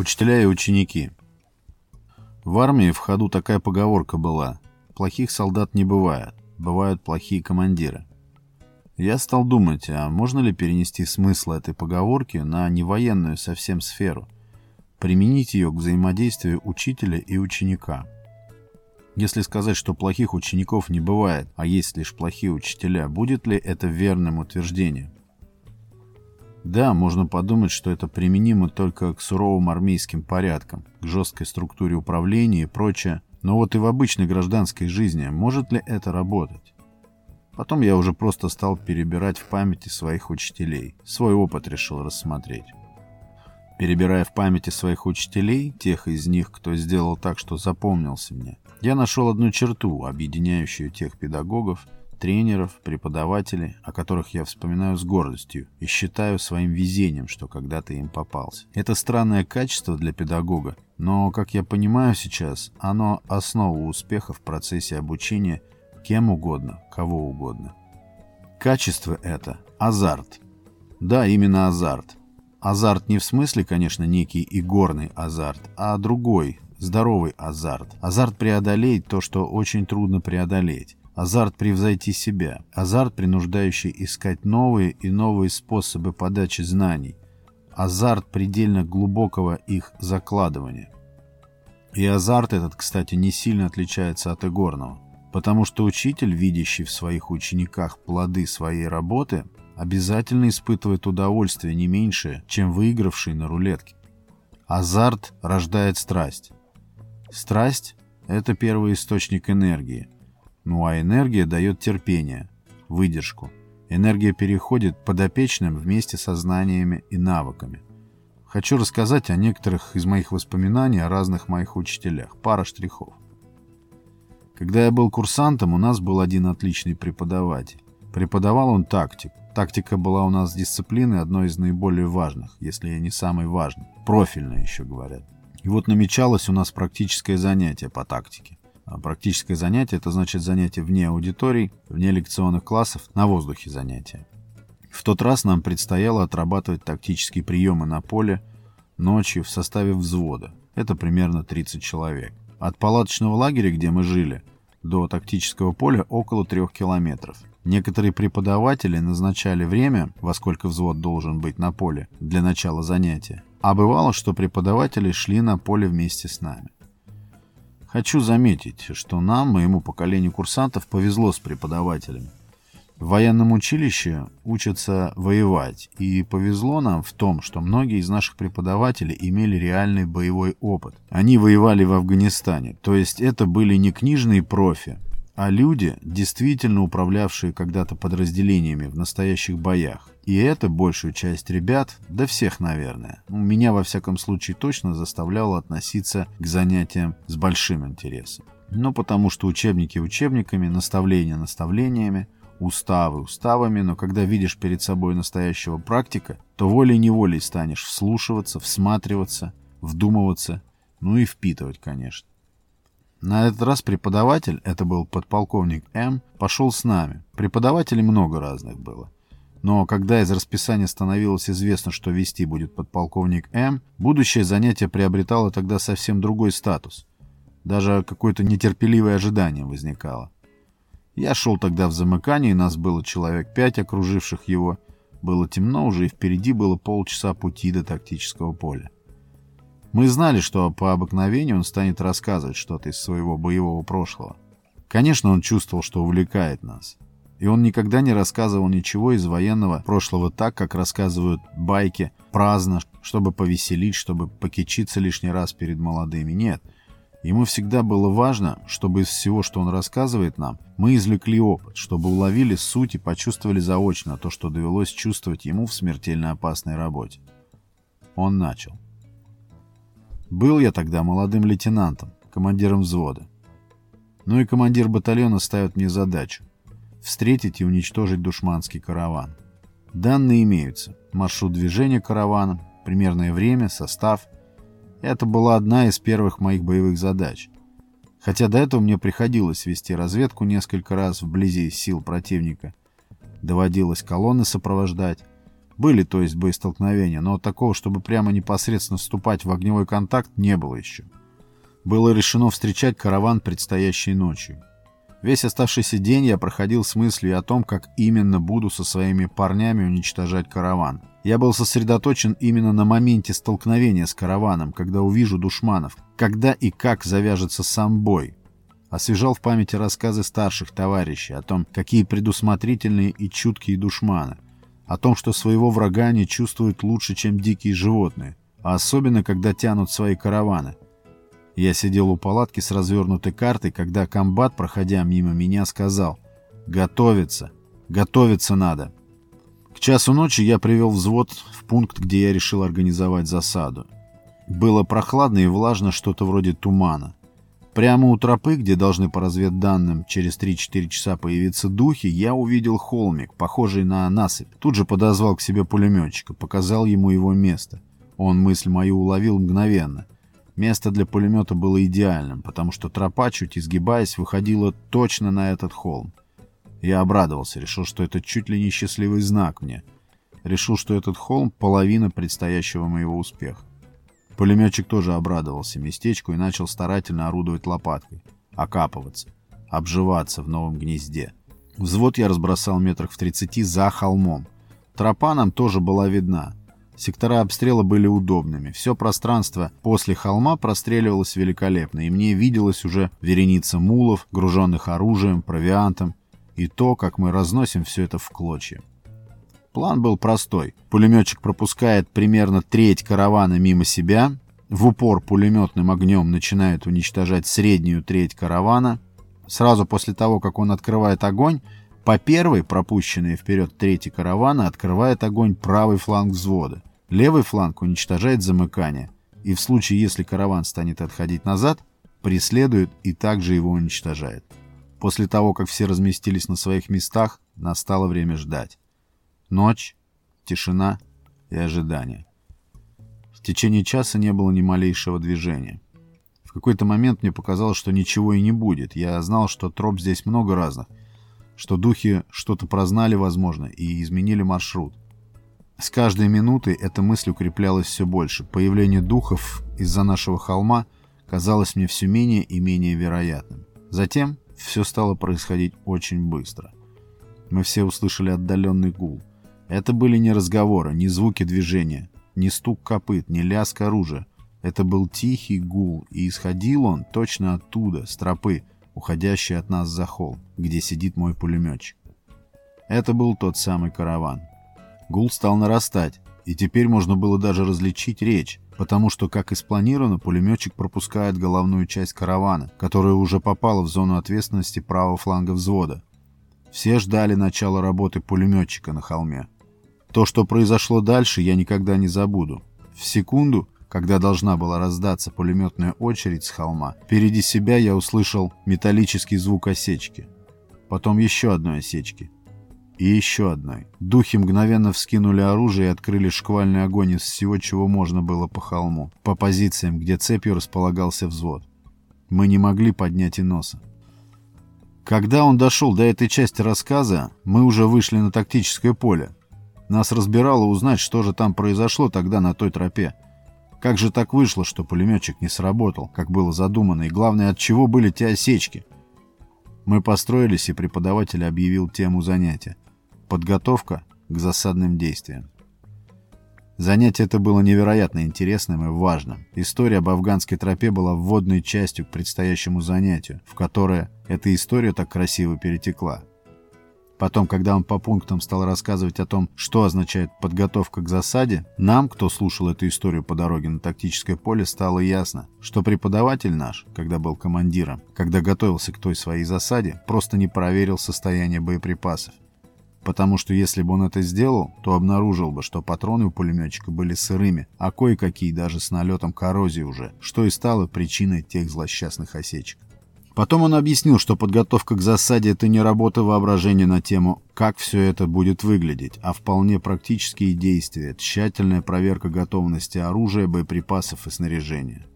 Учителя и ученики. В армии в ходу такая поговорка была. Плохих солдат не бывает, бывают плохие командиры. Я стал думать, а можно ли перенести смысл этой поговорки на невоенную совсем сферу, применить ее к взаимодействию учителя и ученика. Если сказать, что плохих учеников не бывает, а есть лишь плохие учителя, будет ли это верным утверждением? Да, можно подумать, что это применимо только к суровым армейским порядкам, к жесткой структуре управления и прочее, но вот и в обычной гражданской жизни может ли это работать? Потом я уже просто стал перебирать в памяти своих учителей, свой опыт решил рассмотреть. Перебирая в памяти своих учителей, тех из них, кто сделал так, что запомнился мне, я нашел одну черту, объединяющую тех педагогов, тренеров, преподавателей, о которых я вспоминаю с гордостью и считаю своим везением, что когда-то им попался. Это странное качество для педагога, но, как я понимаю сейчас, оно основа успеха в процессе обучения кем угодно, кого угодно. Качество это – азарт. Да, именно азарт. Азарт не в смысле, конечно, некий игорный азарт, а другой, здоровый азарт. Азарт преодолеть то, что очень трудно преодолеть азарт превзойти себя, азарт, принуждающий искать новые и новые способы подачи знаний, азарт предельно глубокого их закладывания. И азарт этот, кстати, не сильно отличается от игорного, потому что учитель, видящий в своих учениках плоды своей работы, обязательно испытывает удовольствие не меньшее, чем выигравший на рулетке. Азарт рождает страсть. Страсть – это первый источник энергии – ну а энергия дает терпение, выдержку. Энергия переходит подопечным вместе со знаниями и навыками. Хочу рассказать о некоторых из моих воспоминаний о разных моих учителях. Пара штрихов. Когда я был курсантом, у нас был один отличный преподаватель. Преподавал он тактику. Тактика была у нас дисциплиной одной из наиболее важных, если не самой важной. Профильная еще говорят. И вот намечалось у нас практическое занятие по тактике. А практическое занятие – это значит занятие вне аудиторий, вне лекционных классов, на воздухе занятия. В тот раз нам предстояло отрабатывать тактические приемы на поле ночью в составе взвода. Это примерно 30 человек. От палаточного лагеря, где мы жили, до тактического поля около трех километров. Некоторые преподаватели назначали время, во сколько взвод должен быть на поле для начала занятия. А бывало, что преподаватели шли на поле вместе с нами. Хочу заметить, что нам, моему поколению курсантов, повезло с преподавателями. В военном училище учатся воевать, и повезло нам в том, что многие из наших преподавателей имели реальный боевой опыт. Они воевали в Афганистане, то есть это были не книжные профи, а люди, действительно управлявшие когда-то подразделениями в настоящих боях. И это большую часть ребят, да всех, наверное, ну, меня во всяком случае точно заставляло относиться к занятиям с большим интересом. Ну, потому что учебники учебниками, наставления наставлениями, уставы уставами, но когда видишь перед собой настоящего практика, то волей-неволей станешь вслушиваться, всматриваться, вдумываться, ну и впитывать, конечно. На этот раз преподаватель, это был подполковник М, пошел с нами. Преподавателей много разных было. Но когда из расписания становилось известно, что вести будет подполковник М, будущее занятие приобретало тогда совсем другой статус. Даже какое-то нетерпеливое ожидание возникало. Я шел тогда в замыкании, нас было человек пять, окруживших его. Было темно уже, и впереди было полчаса пути до тактического поля. Мы знали, что по обыкновению он станет рассказывать что-то из своего боевого прошлого. Конечно, он чувствовал, что увлекает нас. И он никогда не рассказывал ничего из военного прошлого так, как рассказывают байки, праздно, чтобы повеселить, чтобы покичиться лишний раз перед молодыми. Нет. Ему всегда было важно, чтобы из всего, что он рассказывает нам, мы извлекли опыт, чтобы уловили суть и почувствовали заочно то, что довелось чувствовать ему в смертельно опасной работе. Он начал. Был я тогда молодым лейтенантом, командиром взвода. Ну и командир батальона ставит мне задачу – встретить и уничтожить душманский караван. Данные имеются. Маршрут движения каравана, примерное время, состав. Это была одна из первых моих боевых задач. Хотя до этого мне приходилось вести разведку несколько раз вблизи сил противника. Доводилось колонны сопровождать. Были, то есть, боестолкновения, но такого, чтобы прямо непосредственно вступать в огневой контакт, не было еще. Было решено встречать караван предстоящей ночью. Весь оставшийся день я проходил с мыслью о том, как именно буду со своими парнями уничтожать караван. Я был сосредоточен именно на моменте столкновения с караваном, когда увижу душманов, когда и как завяжется сам бой. Освежал в памяти рассказы старших товарищей о том, какие предусмотрительные и чуткие душманы, о том, что своего врага они чувствуют лучше, чем дикие животные, а особенно, когда тянут свои караваны. Я сидел у палатки с развернутой картой, когда комбат, проходя мимо меня, сказал «Готовиться! Готовиться надо!» К часу ночи я привел взвод в пункт, где я решил организовать засаду. Было прохладно и влажно, что-то вроде тумана. Прямо у тропы, где должны по разведданным через 3-4 часа появиться духи, я увидел холмик, похожий на насыпь. Тут же подозвал к себе пулеметчика, показал ему его место. Он мысль мою уловил мгновенно. Место для пулемета было идеальным, потому что тропа, чуть изгибаясь, выходила точно на этот холм. Я обрадовался, решил, что это чуть ли не счастливый знак мне. Решил, что этот холм — половина предстоящего моего успеха. Пулеметчик тоже обрадовался местечку и начал старательно орудовать лопаткой, окапываться, обживаться в новом гнезде. Взвод я разбросал метрах в 30 за холмом. Тропа нам тоже была видна. Сектора обстрела были удобными. Все пространство после холма простреливалось великолепно, и мне виделась уже вереница мулов, груженных оружием, провиантом, и то, как мы разносим все это в клочья. План был простой. Пулеметчик пропускает примерно треть каравана мимо себя, в упор пулеметным огнем начинает уничтожать среднюю треть каравана. Сразу после того, как он открывает огонь, по первой, пропущенной вперед трети каравана, открывает огонь правый фланг взвода. Левый фланг уничтожает замыкание, и в случае, если караван станет отходить назад, преследует и также его уничтожает. После того, как все разместились на своих местах, настало время ждать. Ночь, тишина и ожидание. В течение часа не было ни малейшего движения. В какой-то момент мне показалось, что ничего и не будет. Я знал, что троп здесь много разных, что духи что-то прознали, возможно, и изменили маршрут. С каждой минутой эта мысль укреплялась все больше. Появление духов из-за нашего холма казалось мне все менее и менее вероятным. Затем все стало происходить очень быстро. Мы все услышали отдаленный гул. Это были не разговоры, не звуки движения, не стук копыт, не лязг оружия. Это был тихий гул, и исходил он точно оттуда, с тропы, уходящей от нас за холм, где сидит мой пулеметчик. Это был тот самый караван. Гул стал нарастать, и теперь можно было даже различить речь, потому что, как и спланировано, пулеметчик пропускает головную часть каравана, которая уже попала в зону ответственности правого фланга взвода. Все ждали начала работы пулеметчика на холме. То, что произошло дальше, я никогда не забуду. В секунду, когда должна была раздаться пулеметная очередь с холма, впереди себя я услышал металлический звук осечки. Потом еще одной осечки и еще одной. Духи мгновенно вскинули оружие и открыли шквальный огонь из всего, чего можно было по холму, по позициям, где цепью располагался взвод. Мы не могли поднять и носа. Когда он дошел до этой части рассказа, мы уже вышли на тактическое поле. Нас разбирало узнать, что же там произошло тогда на той тропе. Как же так вышло, что пулеметчик не сработал, как было задумано, и главное, от чего были те осечки? Мы построились, и преподаватель объявил тему занятия. Подготовка к засадным действиям. Занятие это было невероятно интересным и важным. История об афганской тропе была вводной частью к предстоящему занятию, в которое эта история так красиво перетекла. Потом, когда он по пунктам стал рассказывать о том, что означает подготовка к засаде, нам, кто слушал эту историю по дороге на тактическое поле, стало ясно, что преподаватель наш, когда был командиром, когда готовился к той своей засаде, просто не проверил состояние боеприпасов потому что если бы он это сделал, то обнаружил бы, что патроны у пулеметчика были сырыми, а кое-какие даже с налетом коррозии уже, что и стало причиной тех злосчастных осечек. Потом он объяснил, что подготовка к засаде – это не работа воображения на тему, как все это будет выглядеть, а вполне практические действия, тщательная проверка готовности оружия, боеприпасов и снаряжения.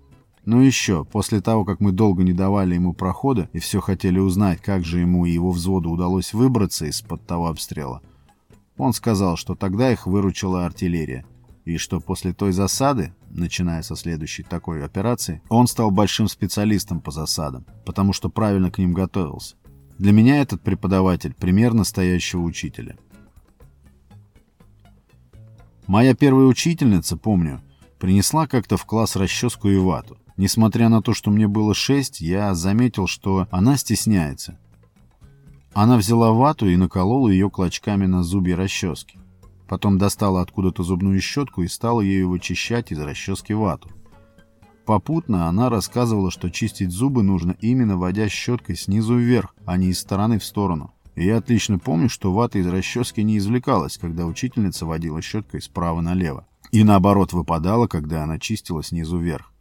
Ну еще, после того, как мы долго не давали ему прохода и все хотели узнать, как же ему и его взводу удалось выбраться из-под того обстрела, Он сказал, что тогда их выручила артиллерия, и что после той засады, начиная со следующей такой операции, он стал большим специалистом по засадам, потому что правильно к ним готовился. Для меня этот преподаватель – пример настоящего учителя. Моя первая учительница, помню, принесла как-то в класс расческу и вату. Несмотря на то, что мне было шесть, я заметил, что она стесняется. Она взяла вату и наколола ее клочками на зубья расчески. Потом достала откуда-то зубную щетку и стала ею вычищать из расчески вату. Попутно она рассказывала, что чистить зубы нужно именно водя щеткой снизу вверх, а не из стороны в сторону. И я отлично помню, что вата из расчески не извлекалась, когда учительница водила щеткой справа налево. И наоборот выпадала, когда она чистила снизу вверх.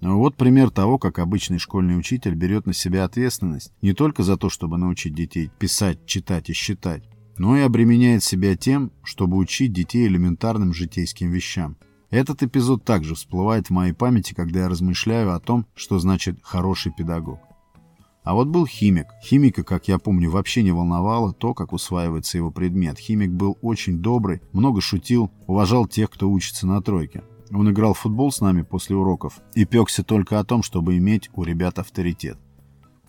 Вот пример того, как обычный школьный учитель берет на себя ответственность не только за то, чтобы научить детей писать, читать и считать, но и обременяет себя тем, чтобы учить детей элементарным житейским вещам. Этот эпизод также всплывает в моей памяти, когда я размышляю о том, что значит «хороший педагог». А вот был химик. Химика, как я помню, вообще не волновало то, как усваивается его предмет. Химик был очень добрый, много шутил, уважал тех, кто учится на тройке. Он играл в футбол с нами после уроков и пекся только о том, чтобы иметь у ребят авторитет.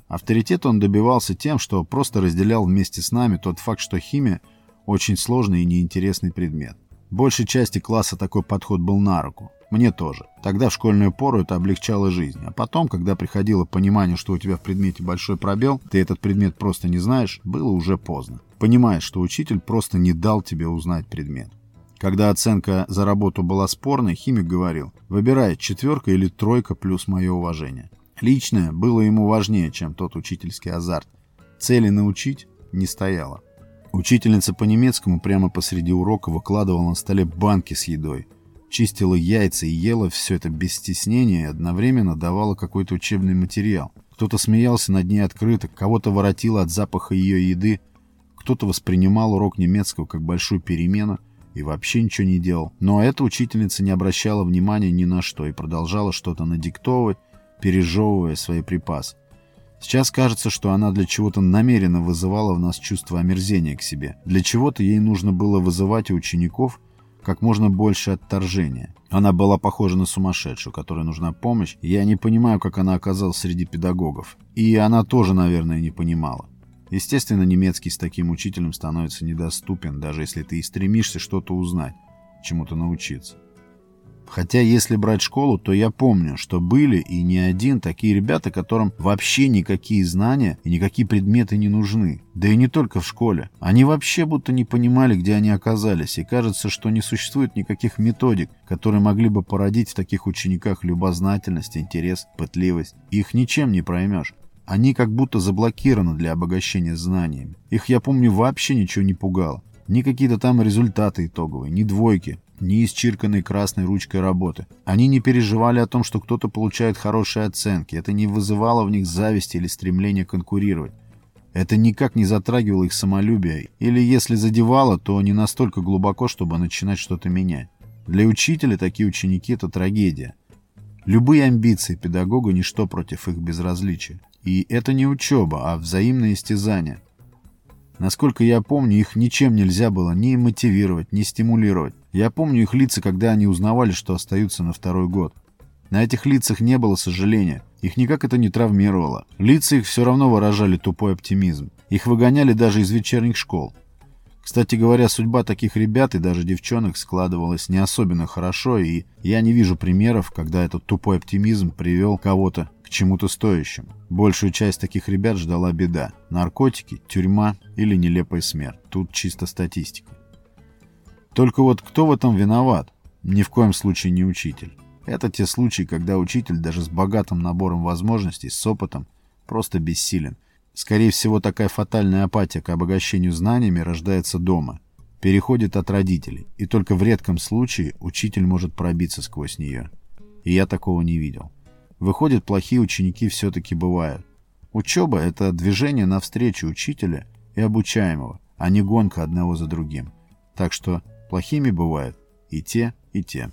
Авторитет он добивался тем, что просто разделял вместе с нами тот факт, что химия – очень сложный и неинтересный предмет. Большей части класса такой подход был на руку. Мне тоже. Тогда в школьную пору это облегчало жизнь. А потом, когда приходило понимание, что у тебя в предмете большой пробел, ты этот предмет просто не знаешь, было уже поздно. Понимаешь, что учитель просто не дал тебе узнать предмет. Когда оценка за работу была спорной, химик говорил, выбирай четверка или тройка плюс мое уважение. Личное было ему важнее, чем тот учительский азарт. Цели научить не стояло. Учительница по немецкому прямо посреди урока выкладывала на столе банки с едой. Чистила яйца и ела все это без стеснения и одновременно давала какой-то учебный материал. Кто-то смеялся над ней открыто, кого-то воротило от запаха ее еды, кто-то воспринимал урок немецкого как большую перемену и вообще ничего не делал. Но эта учительница не обращала внимания ни на что и продолжала что-то надиктовывать, пережевывая свои припасы. Сейчас кажется, что она для чего-то намеренно вызывала в нас чувство омерзения к себе. Для чего-то ей нужно было вызывать у учеников как можно больше отторжения. Она была похожа на сумасшедшую, которой нужна помощь. Я не понимаю, как она оказалась среди педагогов. И она тоже, наверное, не понимала. Естественно, немецкий с таким учителем становится недоступен, даже если ты и стремишься что-то узнать, чему-то научиться. Хотя, если брать школу, то я помню, что были и не один такие ребята, которым вообще никакие знания и никакие предметы не нужны. Да и не только в школе. Они вообще будто не понимали, где они оказались, и кажется, что не существует никаких методик, которые могли бы породить в таких учениках любознательность, интерес, пытливость. Их ничем не проймешь. Они как будто заблокированы для обогащения знаниями. Их, я помню, вообще ничего не пугало. Ни какие-то там результаты итоговые, ни двойки, ни исчирканной красной ручкой работы. Они не переживали о том, что кто-то получает хорошие оценки. Это не вызывало в них зависти или стремления конкурировать. Это никак не затрагивало их самолюбие, или если задевало, то не настолько глубоко, чтобы начинать что-то менять. Для учителя такие ученики – это трагедия. Любые амбиции педагога – ничто против их безразличия. И это не учеба, а взаимное истязание. Насколько я помню, их ничем нельзя было ни мотивировать, ни стимулировать. Я помню их лица, когда они узнавали, что остаются на второй год. На этих лицах не было сожаления. Их никак это не травмировало. Лица их все равно выражали тупой оптимизм. Их выгоняли даже из вечерних школ. Кстати говоря, судьба таких ребят и даже девчонок складывалась не особенно хорошо, и я не вижу примеров, когда этот тупой оптимизм привел кого-то чему-то стоящему. Большую часть таких ребят ждала беда. Наркотики, тюрьма или нелепая смерть. Тут чисто статистика. Только вот кто в этом виноват? Ни в коем случае не учитель. Это те случаи, когда учитель даже с богатым набором возможностей, с опытом, просто бессилен. Скорее всего, такая фатальная апатия к обогащению знаниями рождается дома, переходит от родителей, и только в редком случае учитель может пробиться сквозь нее. И я такого не видел. Выходит, плохие ученики все-таки бывают. Учеба — это движение навстречу учителя и обучаемого, а не гонка одного за другим. Так что Плохими бывают и те, и те.